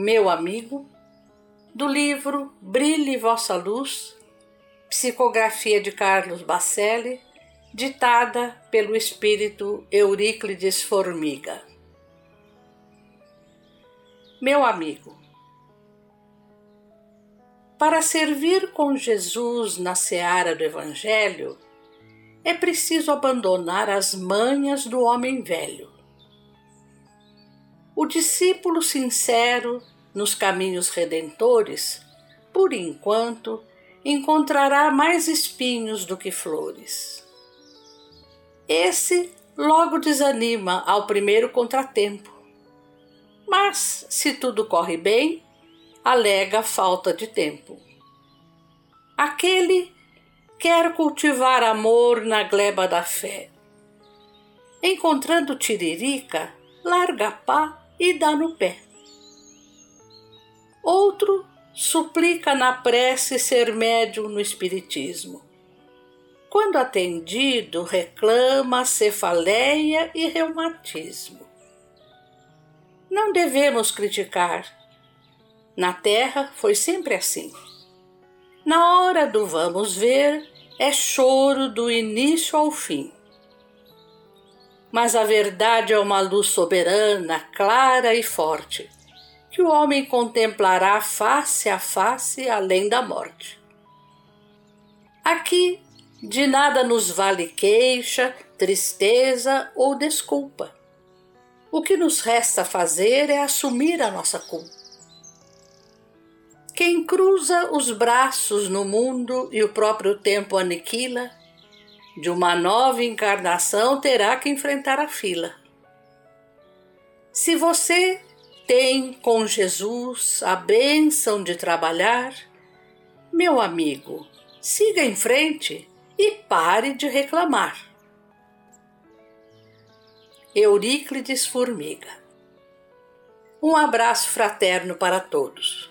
Meu Amigo do livro Brilhe Vossa Luz, psicografia de Carlos Bacelli, ditada pelo espírito Euríclides Formiga. Meu amigo, para servir com Jesus na seara do Evangelho, é preciso abandonar as manhas do homem velho. Discípulo sincero nos caminhos redentores, por enquanto, encontrará mais espinhos do que flores. Esse logo desanima ao primeiro contratempo. Mas, se tudo corre bem, alega falta de tempo. Aquele quer cultivar amor na gleba da fé. Encontrando tiririca, larga pá e dá no pé. Outro suplica na prece ser médium no espiritismo. Quando atendido, reclama cefaleia e reumatismo. Não devemos criticar, na Terra foi sempre assim. Na hora do vamos ver, é choro do início ao fim. Mas a verdade é uma luz soberana, clara e forte, que o homem contemplará face a face além da morte. Aqui de nada nos vale queixa, tristeza ou desculpa. O que nos resta fazer é assumir a nossa culpa. Quem cruza os braços no mundo e o próprio tempo aniquila, de uma nova encarnação terá que enfrentar a fila. Se você tem com Jesus a bênção de trabalhar, meu amigo, siga em frente e pare de reclamar. Euríclides Formiga. Um abraço fraterno para todos.